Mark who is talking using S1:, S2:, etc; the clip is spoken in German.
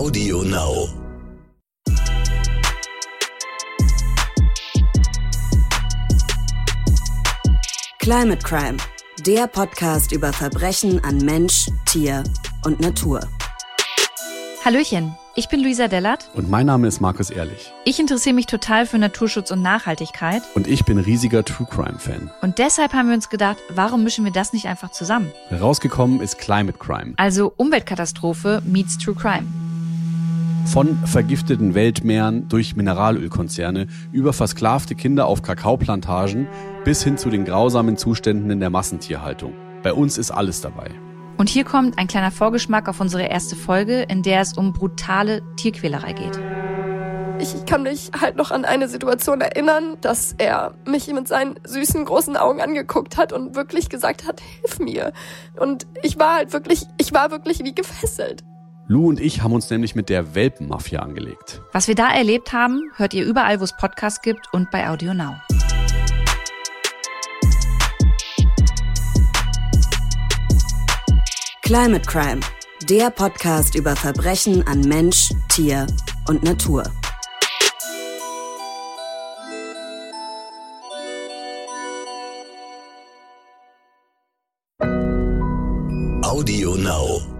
S1: Audio Now.
S2: Climate Crime, der Podcast über Verbrechen an Mensch, Tier und Natur.
S3: Hallöchen, ich bin Luisa Dellert.
S4: Und mein Name ist Markus Ehrlich.
S3: Ich interessiere mich total für Naturschutz und Nachhaltigkeit.
S4: Und ich bin riesiger True Crime Fan.
S3: Und deshalb haben wir uns gedacht, warum mischen wir das nicht einfach zusammen?
S4: Rausgekommen ist Climate Crime.
S3: Also Umweltkatastrophe meets True Crime.
S4: Von vergifteten Weltmeeren durch Mineralölkonzerne über versklavte Kinder auf Kakaoplantagen bis hin zu den grausamen Zuständen in der Massentierhaltung. Bei uns ist alles dabei.
S3: Und hier kommt ein kleiner Vorgeschmack auf unsere erste Folge, in der es um brutale Tierquälerei geht.
S5: Ich kann mich halt noch an eine Situation erinnern, dass er mich mit seinen süßen großen Augen angeguckt hat und wirklich gesagt hat, hilf mir. Und ich war halt wirklich, ich war wirklich wie gefesselt.
S4: Lou und ich haben uns nämlich mit der Welpenmafia angelegt.
S3: Was wir da erlebt haben, hört ihr überall, wo es Podcasts gibt und bei Audio Now.
S2: Climate Crime, der Podcast über Verbrechen an Mensch, Tier und Natur.
S1: Audio Now.